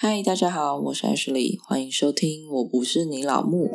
嗨，大家好，我是 Ashley，欢迎收听。我不是你老木。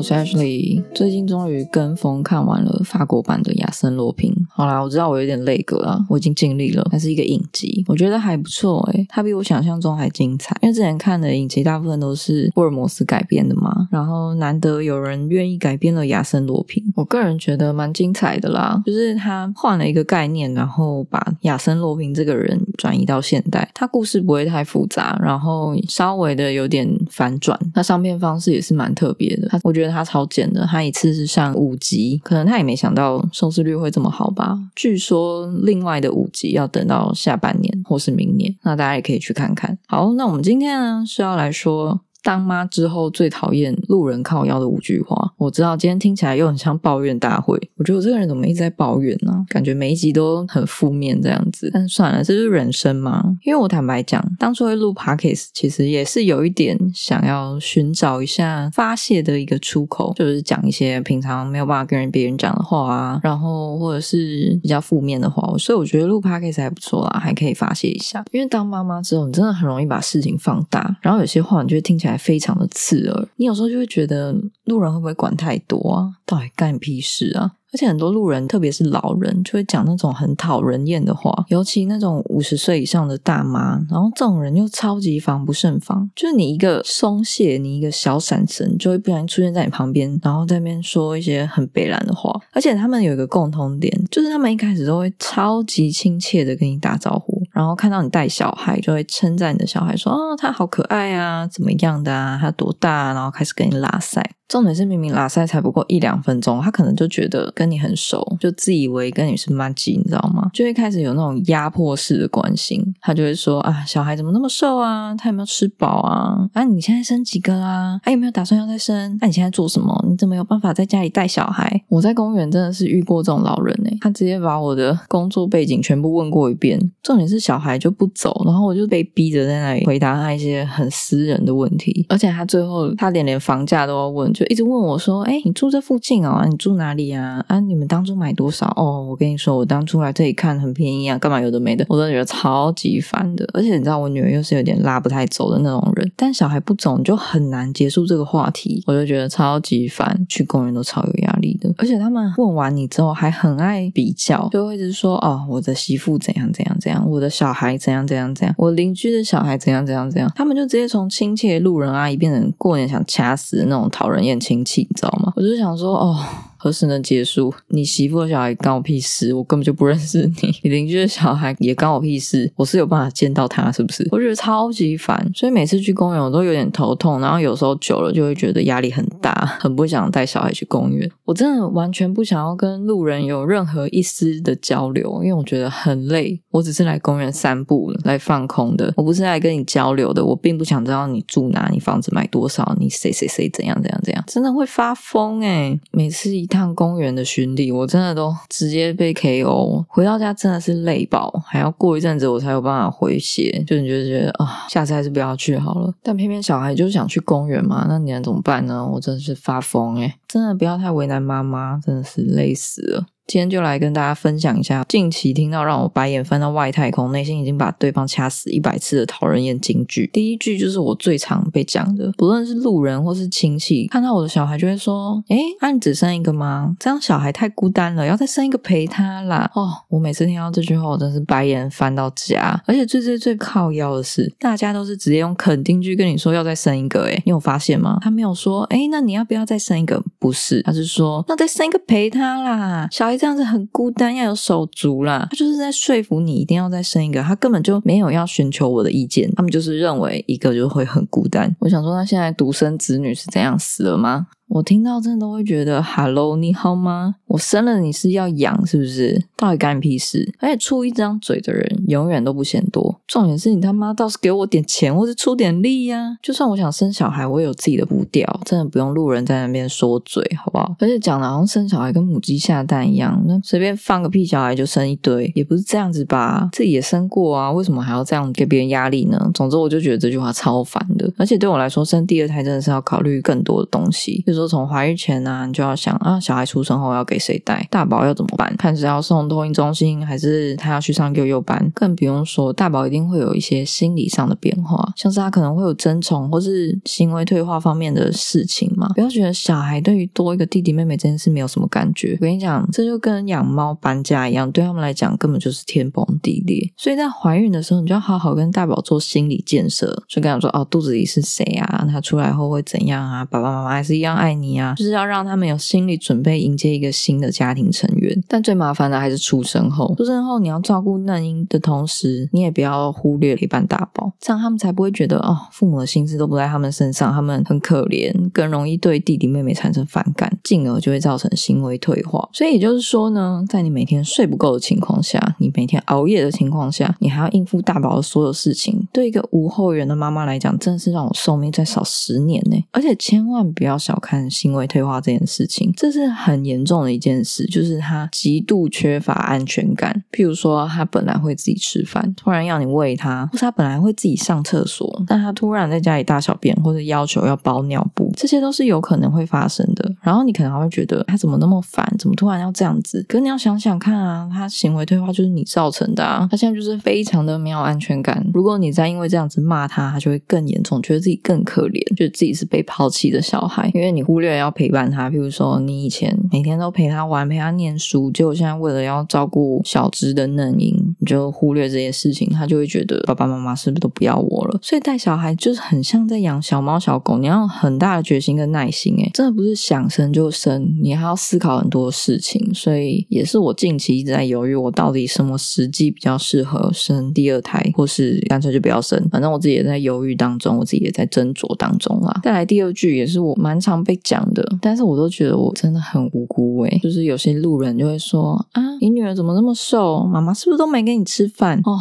我是 Ashley。最近终于跟风看完了法国版的《亚森罗平》。好啦，我知道我有点累格啦，我已经尽力了。它是一个影集，我觉得还不错诶，它比我想象中还精彩。因为之前看的影集大部分都是福尔摩斯改编的嘛，然后难得有人愿意改编了《亚森罗平》，我个人觉得蛮精彩的啦。就是他换了一个概念，然后把亚森罗平这个人转移到现代，他故事不会太复杂，然后稍微的有点反转。那上片方式也是蛮特别的。他我觉得他超简的，他一次是上五集，可能他也没想到收视率会这么好吧。据说另外的五集要等到下半年或是明年，那大家也可以去看看。好，那我们今天呢是要来说。当妈之后最讨厌路人靠腰的五句话，我知道今天听起来又很像抱怨大会。我觉得我这个人怎么一直在抱怨呢？感觉每一集都很负面这样子。但算了，这是人生嘛。因为我坦白讲，当初会录 podcast，其实也是有一点想要寻找一下发泄的一个出口，就是讲一些平常没有办法跟人别人讲的话啊，然后或者是比较负面的话。所以我觉得录 podcast 还不错啦，还可以发泄一下。因为当妈妈之后，你真的很容易把事情放大，然后有些话你就会听起来。非常的刺耳，你有时候就会觉得路人会不会管太多啊？到底干屁事啊？而且很多路人，特别是老人，就会讲那种很讨人厌的话，尤其那种五十岁以上的大妈，然后这种人又超级防不胜防，就是你一个松懈，你一个小闪神，就会不小心出现在你旁边，然后在那边说一些很北兰的话。而且他们有一个共同点，就是他们一开始都会超级亲切的跟你打招呼。然后看到你带小孩，就会称赞你的小孩，说：“哦，他好可爱啊，怎么样的啊？他多大？”然后开始跟你拉塞。重点是明明拉塞才不过一两分钟，他可能就觉得跟你很熟，就自以为跟你是妈鸡，你知道吗？就会开始有那种压迫式的关心。他就会说：“啊，小孩怎么那么瘦啊？他有没有吃饱啊？啊，你现在生几个啊？还有没有打算要再生？那你现在做什么？你怎么有办法在家里带小孩？”我在公园真的是遇过这种老人呢，他直接把我的工作背景全部问过一遍。重点是小小孩就不走，然后我就被逼着在那里回答他一些很私人的问题，而且他最后他连连房价都要问。就一直问我说：“哎，你住这附近哦？你住哪里啊？啊，你们当初买多少？哦，我跟你说，我当初来这里看很便宜啊，干嘛有的没的，我都觉得超级烦的。而且你知道，我女儿又是有点拉不太走的那种人，但小孩不走你就很难结束这个话题，我就觉得超级烦。去公园都超有压力的，而且他们问完你之后还很爱比较，就会一直说：哦，我的媳妇怎样怎样怎样，我的小孩怎样怎样怎样，我邻居的小孩怎样怎样怎样，他们就直接从亲切路人阿姨变成过年想掐死那种讨人厌。”亲戚，你知道吗？我就想说，哦。何时能结束？你媳妇的小孩关我屁事，我根本就不认识你。你 邻居的小孩也关我屁事，我是有办法见到他，是不是？我觉得超级烦，所以每次去公园我都有点头痛，然后有时候久了就会觉得压力很大，很不想带小孩去公园。我真的完全不想要跟路人有任何一丝的交流，因为我觉得很累。我只是来公园散步、来放空的，我不是来跟你交流的。我并不想知道你住哪，你房子买多少，你谁谁谁怎样怎样怎样，真的会发疯哎！每次一。趟公园的巡礼，我真的都直接被 KO。回到家真的是累爆，还要过一阵子我才有办法回血。就你就觉得啊，下次还是不要去好了。但偏偏小孩就是想去公园嘛，那你能怎么办呢？我真的是发疯诶真的不要太为难妈妈，真的是累死了。今天就来跟大家分享一下近期听到让我白眼翻到外太空，内心已经把对方掐死一百次的讨人厌金句。第一句就是我最常被讲的，不论是路人或是亲戚，看到我的小孩就会说：“哎，那你只生一个吗？这样小孩太孤单了，要再生一个陪他啦。”哦，我每次听到这句话，我真是白眼翻到家。而且最最最靠腰的是，大家都是直接用肯定句跟你说要再生一个。哎，你有发现吗？他没有说：“哎，那你要不要再生一个？”不是，他是说：“那再生一个陪他啦，小孩。”这样子很孤单，要有手足啦。他就是在说服你一定要再生一个，他根本就没有要寻求我的意见，他们就是认为一个就会很孤单。我想说，他现在独生子女是怎样死了吗？我听到真的都会觉得，Hello，你好吗？我生了你是要养是不是？到底干你屁事？而且出一张嘴的人永远都不嫌多。重点是你他妈倒是给我点钱，或者出点力呀！就算我想生小孩，我也有自己的步调，真的不用路人在那边说嘴，好不好？而且讲的好像生小孩跟母鸡下蛋一样，那随便放个屁小孩就生一堆，也不是这样子吧？自己也生过啊，为什么还要这样给别人压力呢？总之，我就觉得这句话超烦的。而且对我来说，生第二胎真的是要考虑更多的东西，就是。说从怀孕前呢，你就要想啊，小孩出生后要给谁带，大宝要怎么办？看是要送托婴中心，还是他要去上幼幼班？更不用说大宝一定会有一些心理上的变化，像是他可能会有争宠或是行为退化方面的事情嘛。不要觉得小孩对于多一个弟弟妹妹这件事没有什么感觉，我跟你讲，这就跟养猫搬家一样，对他们来讲根本就是天崩地裂。所以在怀孕的时候，你就要好好跟大宝做心理建设，就跟他说哦，肚子里是谁啊？他出来后会怎样啊？爸爸妈妈还是一样爱爱你啊？就是要让他们有心理准备迎接一个新的家庭成员。但最麻烦的还是出生后，出生后你要照顾嫩婴的同时，你也不要忽略陪伴大宝，这样他们才不会觉得哦，父母的心思都不在他们身上，他们很可怜，更容易对弟弟妹妹产生反感，进而就会造成行为退化。所以也就是说呢，在你每天睡不够的情况下，你每天熬夜的情况下，你还要应付大宝的所有事情，对一个无后援的妈妈来讲，真的是让我寿命再少十年呢。而且千万不要小看行为退化这件事情，这是很严重的一件事，就是他极度缺乏安全感。譬如说，他本来会自己吃饭，突然要你喂他；或是他本来会自己上厕所，但他突然在家里大小便，或者要求要包尿布，这些都是有可能会发生的。然后你可能还会觉得他怎么那么烦，怎么突然要这样子？可你要想想看啊，他行为退化就是你造成的啊，他现在就是非常的没有安全感。如果你再因为这样子骂他，他就会更严重，觉得自己更可怜，觉得自己是被抛弃的小孩，因为你忽略要陪伴他。譬如说，你以前每天都陪他玩，陪他念书，结果现在为了要照顾小只的嫩婴，你就忽略这些事情，他就会觉得爸爸妈妈是不是都不要我了？所以带小孩就是很像在养小猫小狗，你要很大的决心跟耐心。哎，真的不是想生就生，你还要思考很多事情。所以也是我近期一直在犹豫，我到底什么时机比较适合生第二胎，或是干脆就不要生。反正我自己也在犹豫当中，我自己也在斟酌当中啊。再来第二句也是我蛮常被讲的，但是我都觉得我真的很无辜诶就是有些路人就会说啊，你女儿怎么那么瘦？妈妈是不是都没给你吃饭哦？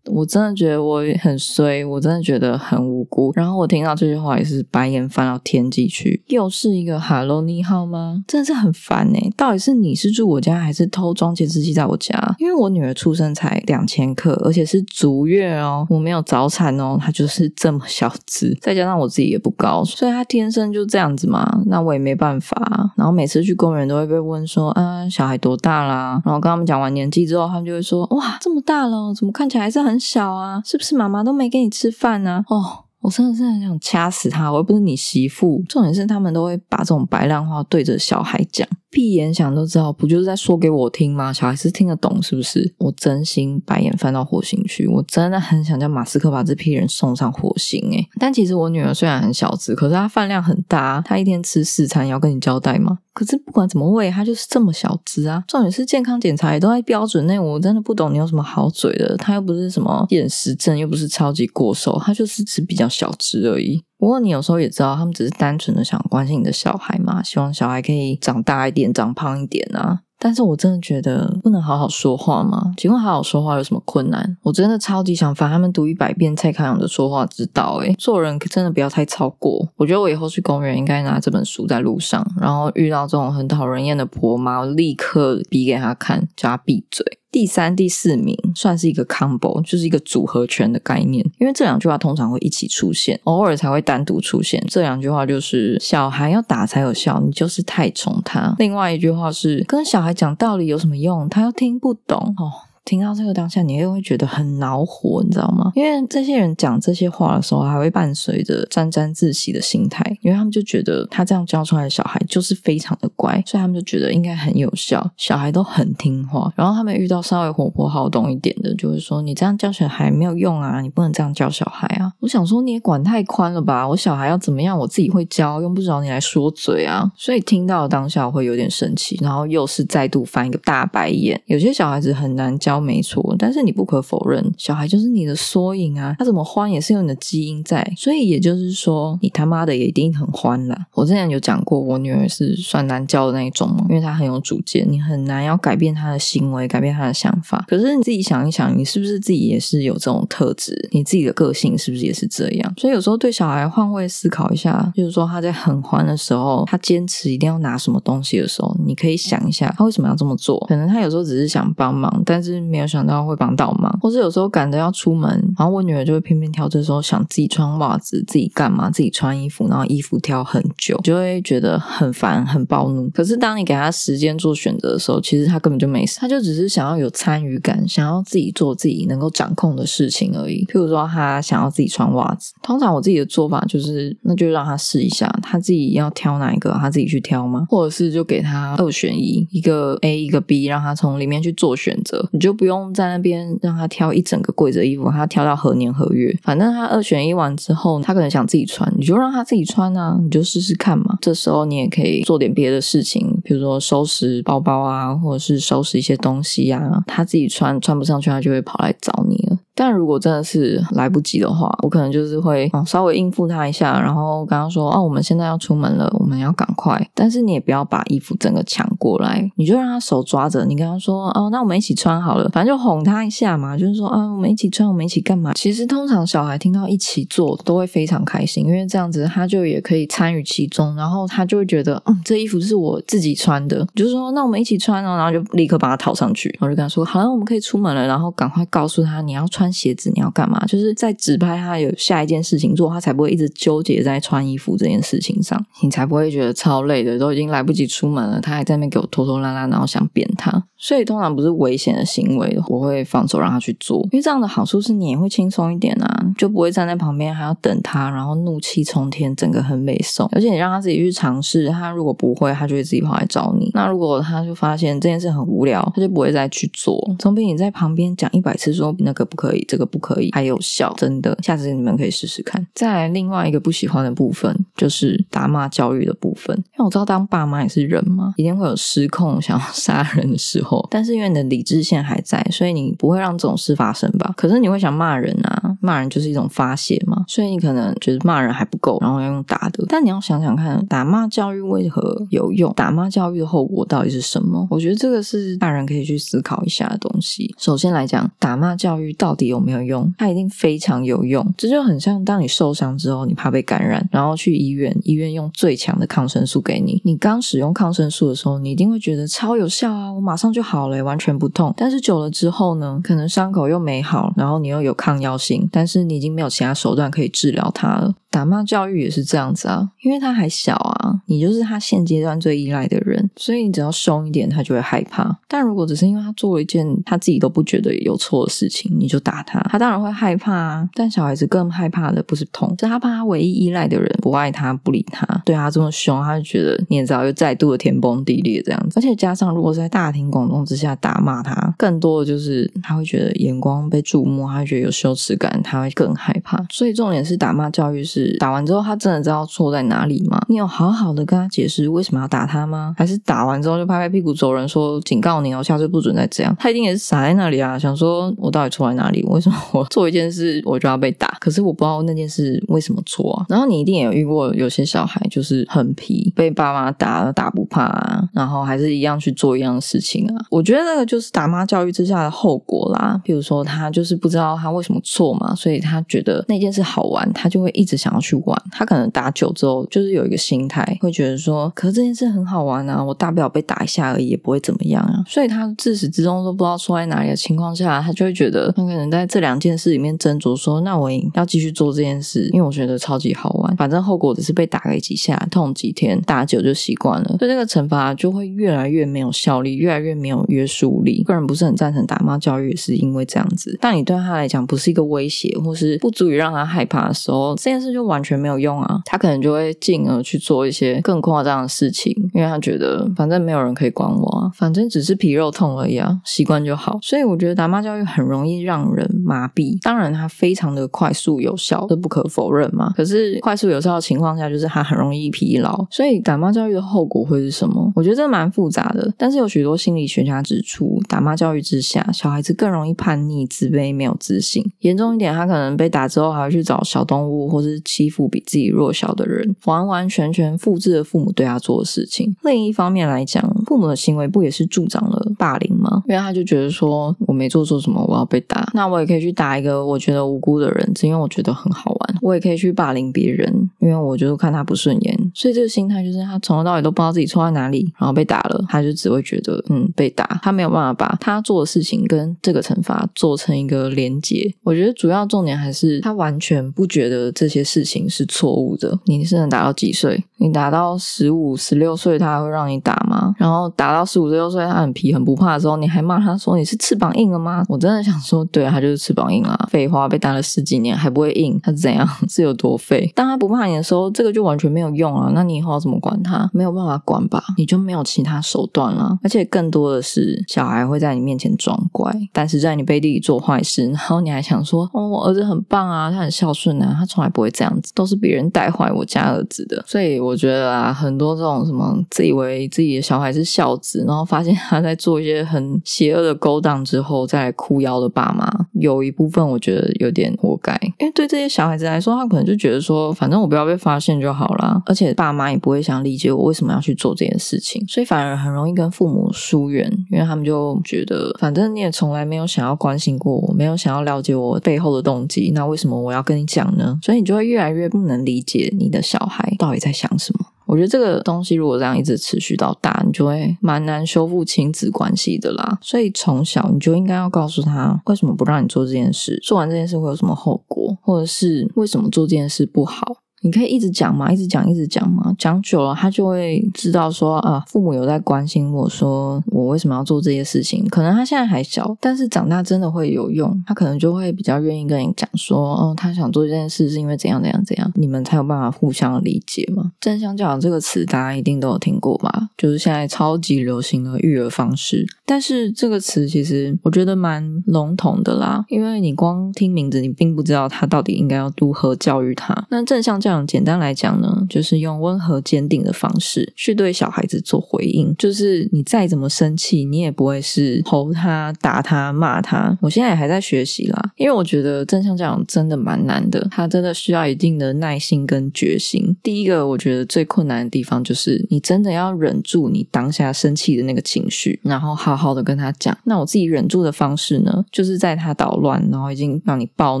我真的觉得我很衰，我真的觉得很无辜。然后我听到这句话也是白眼翻到天际去，又是一个 “hello，你好吗”？真的是很烦哎！到底是你是住我家，还是偷装监视器在我家？因为我女儿出生才两千克，而且是足月哦，我没有早产哦，她就是这么小只，再加上我自己也不高，所以她天生就这样子嘛。那我也没办法。然后每次去公园都会被问说：“啊，小孩多大啦？”然后跟他们讲完年纪之后，他们就会说：“哇，这么大了，怎么看起来还是很……”小啊，是不是妈妈都没给你吃饭呢？哦，我真的是很想掐死他！我又不是你媳妇。重点是他们都会把这种白烂话对着小孩讲。闭眼想都知道，不就是在说给我听吗？小孩是听得懂，是不是？我真心白眼翻到火星去，我真的很想叫马斯克把这批人送上火星诶但其实我女儿虽然很小只，可是她饭量很大，她一天吃四餐，要跟你交代吗？可是不管怎么喂，它就是这么小只啊。重点是健康检查也都在标准内，我真的不懂你有什么好嘴的。它又不是什么厌食症，又不是超级过瘦，它就是只比较小只而已。不过你有时候也知道，他们只是单纯的想关心你的小孩嘛，希望小孩可以长大一点、长胖一点啊。但是我真的觉得不能好好说话吗？请问好好说话有什么困难？我真的超级想烦他们读一百遍蔡康永的说话之道。诶做人真的不要太超过。我觉得我以后去公园应该拿这本书在路上，然后遇到这种很讨人厌的婆妈，我立刻逼给他看，叫他闭嘴。第三、第四名算是一个 combo，就是一个组合拳的概念。因为这两句话通常会一起出现，偶尔才会单独出现。这两句话就是“小孩要打才有效”，你就是太宠他。另外一句话是“跟小孩讲道理有什么用？他又听不懂哦。”听到这个当下，你又会觉得很恼火，你知道吗？因为这些人讲这些话的时候，还会伴随着沾沾自喜的心态，因为他们就觉得他这样教出来的小孩就是非常的乖，所以他们就觉得应该很有效，小孩都很听话。然后他们遇到稍微活泼好动一点的，就会说：“你这样教小孩没有用啊，你不能这样教小孩啊。”我想说，你也管太宽了吧？我小孩要怎么样，我自己会教，用不着你来说嘴啊。所以听到当下会有点生气，然后又是再度翻一个大白眼。有些小孩子很难教。没错，但是你不可否认，小孩就是你的缩影啊，他怎么欢也是有你的基因在，所以也就是说，你他妈的也一定很欢啦。我之前有讲过，我女儿是算难教的那一种嘛，因为她很有主见，你很难要改变她的行为，改变她的想法。可是你自己想一想，你是不是自己也是有这种特质？你自己的个性是不是也是这样？所以有时候对小孩换位思考一下，就是说他在很欢的时候，他坚持一定要拿什么东西的时候，你可以想一下，他为什么要这么做？可能他有时候只是想帮忙，但是。没有想到会帮倒忙，或是有时候赶着要出门，然后我女儿就会偏偏挑这时候想自己穿袜子，自己干嘛，自己穿衣服，然后衣服挑很久，就会觉得很烦，很暴怒。可是当你给她时间做选择的时候，其实她根本就没事，她就只是想要有参与感，想要自己做自己能够掌控的事情而已。譬如说，她想要自己穿袜子，通常我自己的做法就是，那就让她试一下，她自己要挑哪一个，她自己去挑吗？或者是就给她二选一，一个 A 一个 B，让她从里面去做选择，你就不用在那边让他挑一整个柜子衣服，他挑到何年何月，反正他二选一完之后，他可能想自己穿，你就让他自己穿啊，你就试试看嘛。这时候你也可以做点别的事情，比如说收拾包包啊，或者是收拾一些东西啊，他自己穿穿不上去，他就会跑来找你了。但如果真的是来不及的话，我可能就是会稍微应付他一下，然后跟他说：“哦，我们现在要出门了，我们要赶快。”但是你也不要把衣服整个抢过来，你就让他手抓着，你跟他说：“哦，那我们一起穿好了。”反正就哄他一下嘛，就是说：“啊，我们一起穿，我们一起干嘛？”其实通常小孩听到一起做都会非常开心，因为这样子他就也可以参与其中，然后他就会觉得：“嗯，这衣服是我自己穿的。”就是说：“那我们一起穿哦。”然后就立刻把它套上去，我就跟他说：“好了，我们可以出门了。”然后赶快告诉他你要穿。鞋子你要干嘛？就是在指派他有下一件事情做，他才不会一直纠结在穿衣服这件事情上，你才不会觉得超累的，都已经来不及出门了，他还在那边给我拖拖拉拉，然后想扁他。所以通常不是危险的行为，我会放手让他去做，因为这样的好处是你也会轻松一点啊，就不会站在旁边还要等他，然后怒气冲天，整个很美送。而且你让他自己去尝试，他如果不会，他就会自己跑来找你。那如果他就发现这件事很无聊，他就不会再去做，总比你在旁边讲一百次说那个不可以。这个不可以，还有效，真的，下次你们可以试试看。再来，另外一个不喜欢的部分就是打骂教育的部分，因为我知道当爸妈也是人嘛，一定会有失控想要 杀人的时候，但是因为你的理智线还在，所以你不会让这种事发生吧？可是你会想骂人啊，骂人就是一种发泄嘛，所以你可能觉得骂人还不够，然后要用打的。但你要想想看，打骂教育为何有用？打骂教育的后果到底是什么？我觉得这个是大人可以去思考一下的东西。首先来讲，打骂教育到底有没有用？它一定非常有用。这就很像当你受伤之后，你怕被感染，然后去医院，医院用最强的抗生素给你。你刚使用抗生素的时候，你一定会觉得超有效啊，我马上就好了，完全不痛。但是久了之后呢，可能伤口又没好，然后你又有抗药性，但是你已经没有其他手段可以治疗它了。打骂教育也是这样子啊，因为他还小啊，你就是他现阶段最依赖的人，所以你只要凶一点，他就会害怕。但如果只是因为他做了一件他自己都不觉得有错的事情，你就打他，他当然会害怕啊。但小孩子更害怕的不是痛，是他怕他唯一依赖的人不爱他、不理他，对他这么凶，他就觉得你也知道，又再度的天崩地裂这样子。而且加上如果是在大庭广众之下打骂他，更多的就是他会觉得眼光被注目，他会觉得有羞耻感，他会更害怕。所以重点是打骂教育是。打完之后，他真的知道错在哪里吗？你有好好的跟他解释为什么要打他吗？还是打完之后就拍拍屁股走人，说警告你哦，下次不准再这样？他一定也是傻在那里啊，想说我到底错在哪里？为什么我做一件事我就要被打？可是我不知道那件事为什么错啊。然后你一定也有遇过有些小孩就是很皮，被爸妈打了打不怕啊，然后还是一样去做一样的事情啊。我觉得那个就是打妈教育之下的后果啦。比如说他就是不知道他为什么错嘛，所以他觉得那件事好玩，他就会一直想。想要去玩，他可能打久之后，就是有一个心态，会觉得说，可是这件事很好玩啊，我大不了被打一下而已，也不会怎么样啊。所以他自始至终都不知道错在哪里的情况下，他就会觉得，他可能在这两件事里面斟酌，说，那我要继续做这件事，因为我觉得超级好玩，反正后果只是被打个几下，痛几天，打久就习惯了，所以这个惩罚就会越来越没有效力，越来越没有约束力。个人不是很赞成打骂教育，是因为这样子。但你对他来讲不是一个威胁，或是不足以让他害怕的时候，这件事就。完全没有用啊！他可能就会进而去做一些更夸张的事情，因为他觉得反正没有人可以管我啊，反正只是皮肉痛而已啊，习惯就好。所以我觉得打骂教育很容易让人麻痹。当然，它非常的快速有效，这不可否认嘛。可是快速有效的情况下，就是它很容易疲劳。所以打骂教育的后果会是什么？我觉得这蛮复杂的。但是有许多心理学家指出，打骂教育之下，小孩子更容易叛逆、自卑、没有自信。严重一点，他可能被打之后还会去找小动物或是。欺负比自己弱小的人，完完全全复制了父母对他做的事情。另一方面来讲，父母的行为不也是助长了霸凌吗？因为他就觉得说，我没做错什么，我要被打，那我也可以去打一个我觉得无辜的人，只因为我觉得很好玩。我也可以去霸凌别人，因为我就是看他不顺眼，所以这个心态就是他从头到尾都不知道自己错在哪里，然后被打了，他就只会觉得嗯被打，他没有办法把他做的事情跟这个惩罚做成一个连结。我觉得主要重点还是他完全不觉得这些事事情是错误的。你是能打到几岁？你打到十五、十六岁，他还会让你打吗？然后打到十五、十六岁，他很皮、很不怕的时候，你还骂他说你是翅膀硬了吗？我真的想说，对他就是翅膀硬啊，废话，被打了十几年还不会硬，他怎样是有多废？当他不怕你的时候，这个就完全没有用了。那你以后要怎么管他？没有办法管吧？你就没有其他手段了。而且更多的是，小孩会在你面前装乖，但是在你背地里做坏事，然后你还想说，哦，我儿子很棒啊，他很孝顺啊，他从来不会这样都是别人带坏我家儿子的。所以我觉得啊，很多这种什么自以为自己的小孩是孝子，然后发现他在做一些很邪恶的勾当之后，再来哭腰的爸妈，有一部分我觉得有点活该。因为对这些小孩子来说，他可能就觉得说，反正我不要被发现就好了，而且爸妈也不会想理解我为什么要去做这件事情，所以反而很容易跟父母疏远，因为他们就觉得，反正你也从来没有想要关心过我，没有想要了解我背后的动机，那为什么我要跟你讲呢？所以你就会越越来越不能理解你的小孩到底在想什么。我觉得这个东西如果这样一直持续到大，你就会蛮难修复亲子关系的啦。所以从小你就应该要告诉他，为什么不让你做这件事，做完这件事会有什么后果，或者是为什么做这件事不好。你可以一直讲嘛，一直讲，一直讲嘛，讲久了他就会知道说啊，父母有在关心我，说我为什么要做这些事情。可能他现在还小，但是长大真的会有用，他可能就会比较愿意跟你讲说，哦，他想做这件事是因为怎样怎样怎样，你们才有办法互相理解嘛。正向教养这个词大家一定都有听过吧？就是现在超级流行的育儿方式，但是这个词其实我觉得蛮笼统的啦，因为你光听名字，你并不知道他到底应该要如何教育他。那正向教这样简单来讲呢，就是用温和坚定的方式去对小孩子做回应。就是你再怎么生气，你也不会是吼他、打他、骂他。我现在也还在学习啦，因为我觉得正向教养真的蛮难的，他真的需要一定的耐心跟决心。第一个，我觉得最困难的地方就是你真的要忍住你当下生气的那个情绪，然后好好的跟他讲。那我自己忍住的方式呢，就是在他捣乱，然后已经让你暴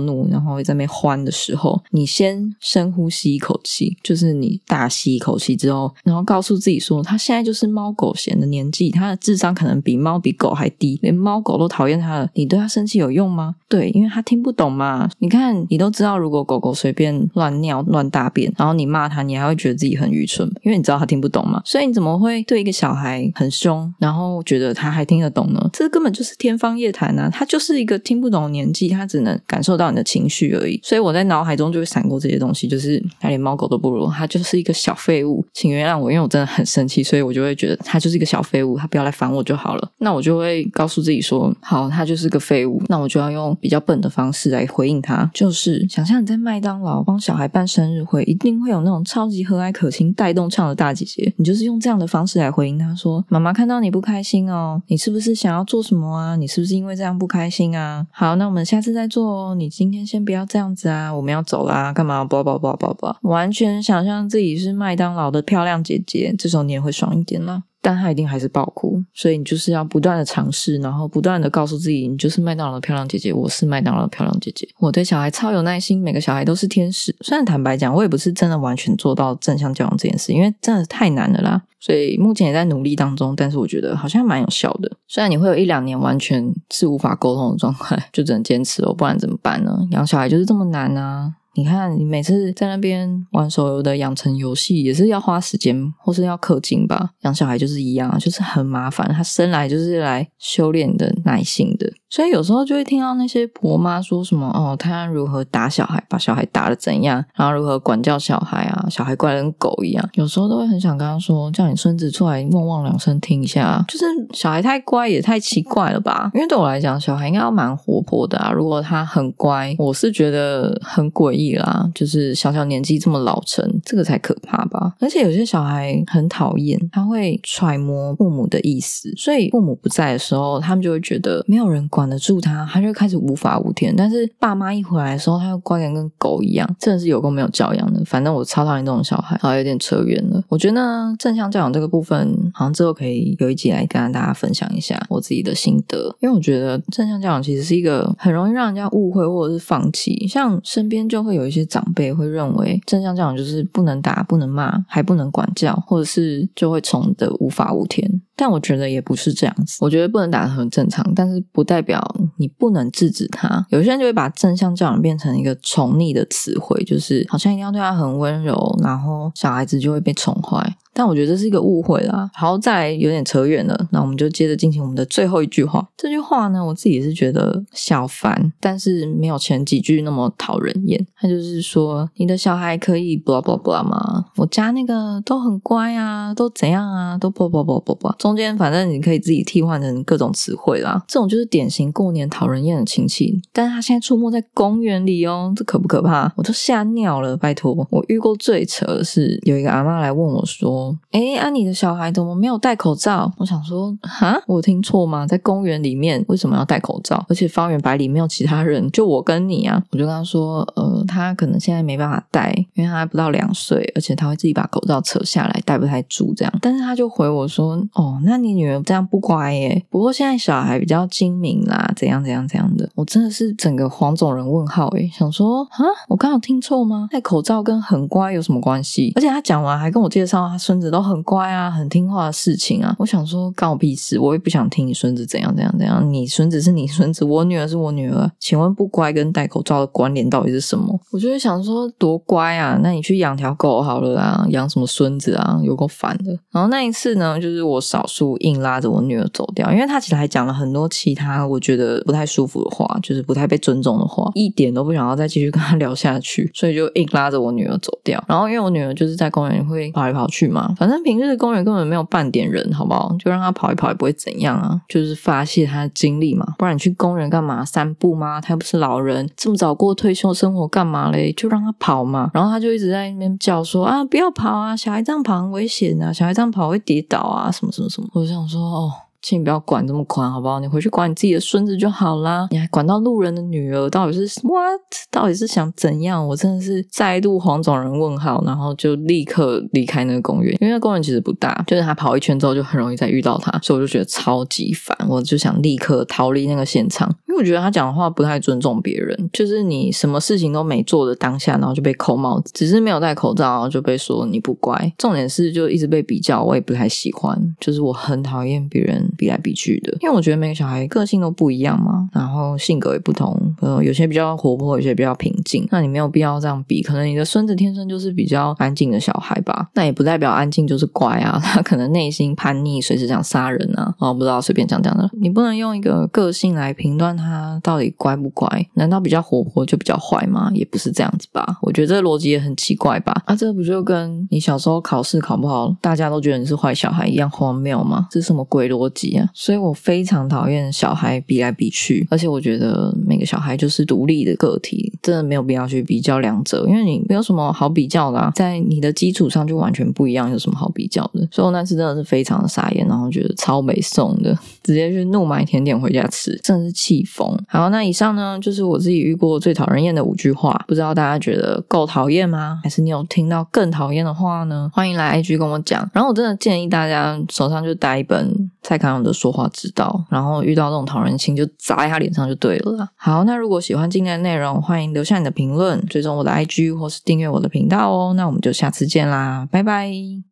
怒，然后在那边欢的时候，你先深呼吸。吸一口气，就是你大吸一口气之后，然后告诉自己说，他现在就是猫狗嫌的年纪，他的智商可能比猫比狗还低，连猫狗都讨厌他了。你对他生气有用吗？对，因为他听不懂嘛。你看，你都知道，如果狗狗随便乱尿乱大便，然后你骂他，你还会觉得自己很愚蠢，因为你知道他听不懂嘛。所以你怎么会对一个小孩很凶，然后觉得他还听得懂呢？这根本就是天方夜谭啊！他就是一个听不懂的年纪，他只能感受到你的情绪而已。所以我在脑海中就会闪过这些东西，就是。他连猫狗都不如，他就是一个小废物，请原谅我，因为我真的很生气，所以我就会觉得他就是一个小废物，他不要来烦我就好了。那我就会告诉自己说，好，他就是个废物，那我就要用比较笨的方式来回应他，就是想象你在麦当劳帮小孩办生日会，一定会有那种超级和蔼可亲、带动唱的大姐姐，你就是用这样的方式来回应他说，妈妈看到你不开心哦，你是不是想要做什么啊？你是不是因为这样不开心啊？好，那我们下次再做哦，你今天先不要这样子啊，我们要走啦，干嘛？不不不不完全想象自己是麦当劳的漂亮姐姐，这时候你也会爽一点啦。但他一定还是爆哭，所以你就是要不断的尝试，然后不断的告诉自己，你就是麦当劳的漂亮姐姐，我是麦当劳的漂亮姐姐。我对小孩超有耐心，每个小孩都是天使。虽然坦白讲，我也不是真的完全做到正向教养这件事，因为真的太难了啦。所以目前也在努力当中，但是我觉得好像蛮有效的。虽然你会有一两年完全是无法沟通的状态，就只能坚持哦，不然怎么办呢？养小孩就是这么难啊！你看，你每次在那边玩手游的养成游戏，也是要花时间，或是要氪金吧？养小孩就是一样，就是很麻烦。他生来就是来修炼的耐心的。所以有时候就会听到那些婆妈说什么哦，她如何打小孩，把小孩打的怎样，然后如何管教小孩啊，小孩乖的跟狗一样。有时候都会很想跟他说，叫你孙子出来汪汪两声听一下。就是小孩太乖也太奇怪了吧？因为对我来讲，小孩应该要蛮活泼的啊。如果他很乖，我是觉得很诡异啦。就是小小年纪这么老成，这个才可怕吧？而且有些小孩很讨厌，他会揣摩父母的意思，所以父母不在的时候，他们就会觉得没有人管。管得住他，他就开始无法无天。但是爸妈一回来的时候，他又乖的跟狗一样，真的是有够没有教养的。反正我超讨厌这种小孩，好像有点扯远了。我觉得呢正向教养这个部分，好像之后可以有一集来跟大家分享一下我自己的心得，因为我觉得正向教养其实是一个很容易让人家误会或者是放弃。像身边就会有一些长辈会认为正向教养就是不能打、不能骂、还不能管教，或者是就会宠的无法无天。但我觉得也不是这样子，我觉得不能打很正常，但是不代表你不能制止他。有些人就会把正向教养变成一个宠溺的词汇，就是好像一定要对他很温柔，然后小孩子就会被宠坏。但我觉得这是一个误会啦。好，再来有点扯远了，那我们就接着进行我们的最后一句话。这句话呢，我自己是觉得小烦，但是没有前几句那么讨人厌。他就是说，你的小孩可以 blah blah blah 吗？我家那个都很乖啊，都怎样啊，都 blah blah blah blah blah。中间反正你可以自己替换成各种词汇啦。这种就是典型过年讨人厌的亲戚。但是他现在出没在公园里哦，这可不可怕？我都吓尿了，拜托。我遇过最扯的是，有一个阿妈来问我说。哎，啊，你的小孩怎么没有戴口罩？我想说，哈，我听错吗？在公园里面为什么要戴口罩？而且方圆百里没有其他人，就我跟你啊。我就跟他说，呃，他可能现在没办法戴，因为他还不到两岁，而且他会自己把口罩扯下来，戴不太住这样。但是他就回我说，哦，那你女儿这样不乖耶。不过现在小孩比较精明啦，怎样怎样怎样的。我真的是整个黄种人问号诶，想说，啊，我刚有听错吗？戴口罩跟很乖有什么关系？而且他讲完还跟我介绍他说孙。子都很乖啊，很听话的事情啊。我想说，干我屁事！我也不想听你孙子怎样怎样怎样。你孙子是你孙子，我女儿是我女儿。请问不乖跟戴口罩的关联到底是什么？我就会想说，多乖啊！那你去养条狗好了啦，养什么孙子啊？有够烦的。然后那一次呢，就是我少数硬拉着我女儿走掉，因为她其实还讲了很多其他我觉得不太舒服的话，就是不太被尊重的话，一点都不想要再继续跟她聊下去，所以就硬拉着我女儿走掉。然后因为我女儿就是在公园会跑来跑去嘛。反正平日的公园根本没有半点人，好不好？就让他跑一跑也不会怎样啊，就是发泄他的精力嘛。不然你去公园干嘛？散步吗？他又不是老人，这么早过退休生活干嘛嘞？就让他跑嘛。然后他就一直在那边叫说啊，不要跑啊，小孩这样跑很危险啊，小孩这样跑会跌倒啊，什么什么什么。我想说哦。请你不要管这么宽，好不好？你回去管你自己的孙子就好啦。你还管到路人的女儿，到底是 what？到底是想怎样？我真的是再度黄种人问号，然后就立刻离开那个公园，因为那公园其实不大，就是他跑一圈之后就很容易再遇到他，所以我就觉得超级烦，我就想立刻逃离那个现场，因为我觉得他讲的话不太尊重别人，就是你什么事情都没做的当下，然后就被扣帽子，只是没有戴口罩，然后就被说你不乖。重点是就一直被比较，我也不太喜欢，就是我很讨厌别人。比来比去的，因为我觉得每个小孩个性都不一样嘛，然后性格也不同，呃，有些比较活泼，有些比较平静。那你没有必要这样比，可能你的孙子天生就是比较安静的小孩吧，那也不代表安静就是乖啊，他可能内心叛逆，随时想杀人啊，哦，不知道随便讲讲的。你不能用一个个性来评断他到底乖不乖？难道比较活泼就比较坏吗？也不是这样子吧？我觉得这个逻辑也很奇怪吧？啊，这不就跟你小时候考试考不好，大家都觉得你是坏小孩一样荒谬吗？这是什么鬼逻辑？所以我非常讨厌小孩比来比去，而且我觉得每个小孩就是独立的个体，真的没有必要去比较两者，因为你没有什么好比较的，在你的基础上就完全不一样，有什么好比较的？所以我那次真的是非常的傻眼，然后觉得超没送的，直接去怒买甜点回家吃，真的是气疯。好，那以上呢就是我自己遇过最讨人厌的五句话，不知道大家觉得够讨厌吗？还是你有听到更讨厌的话呢？欢迎来 IG 跟我讲。然后我真的建议大家手上就带一本蔡康样的说话之道，然后遇到这种讨人心就砸在他脸上就对了。好，那如果喜欢今天的内容，欢迎留下你的评论，追踪我的 IG 或是订阅我的频道哦。那我们就下次见啦，拜拜。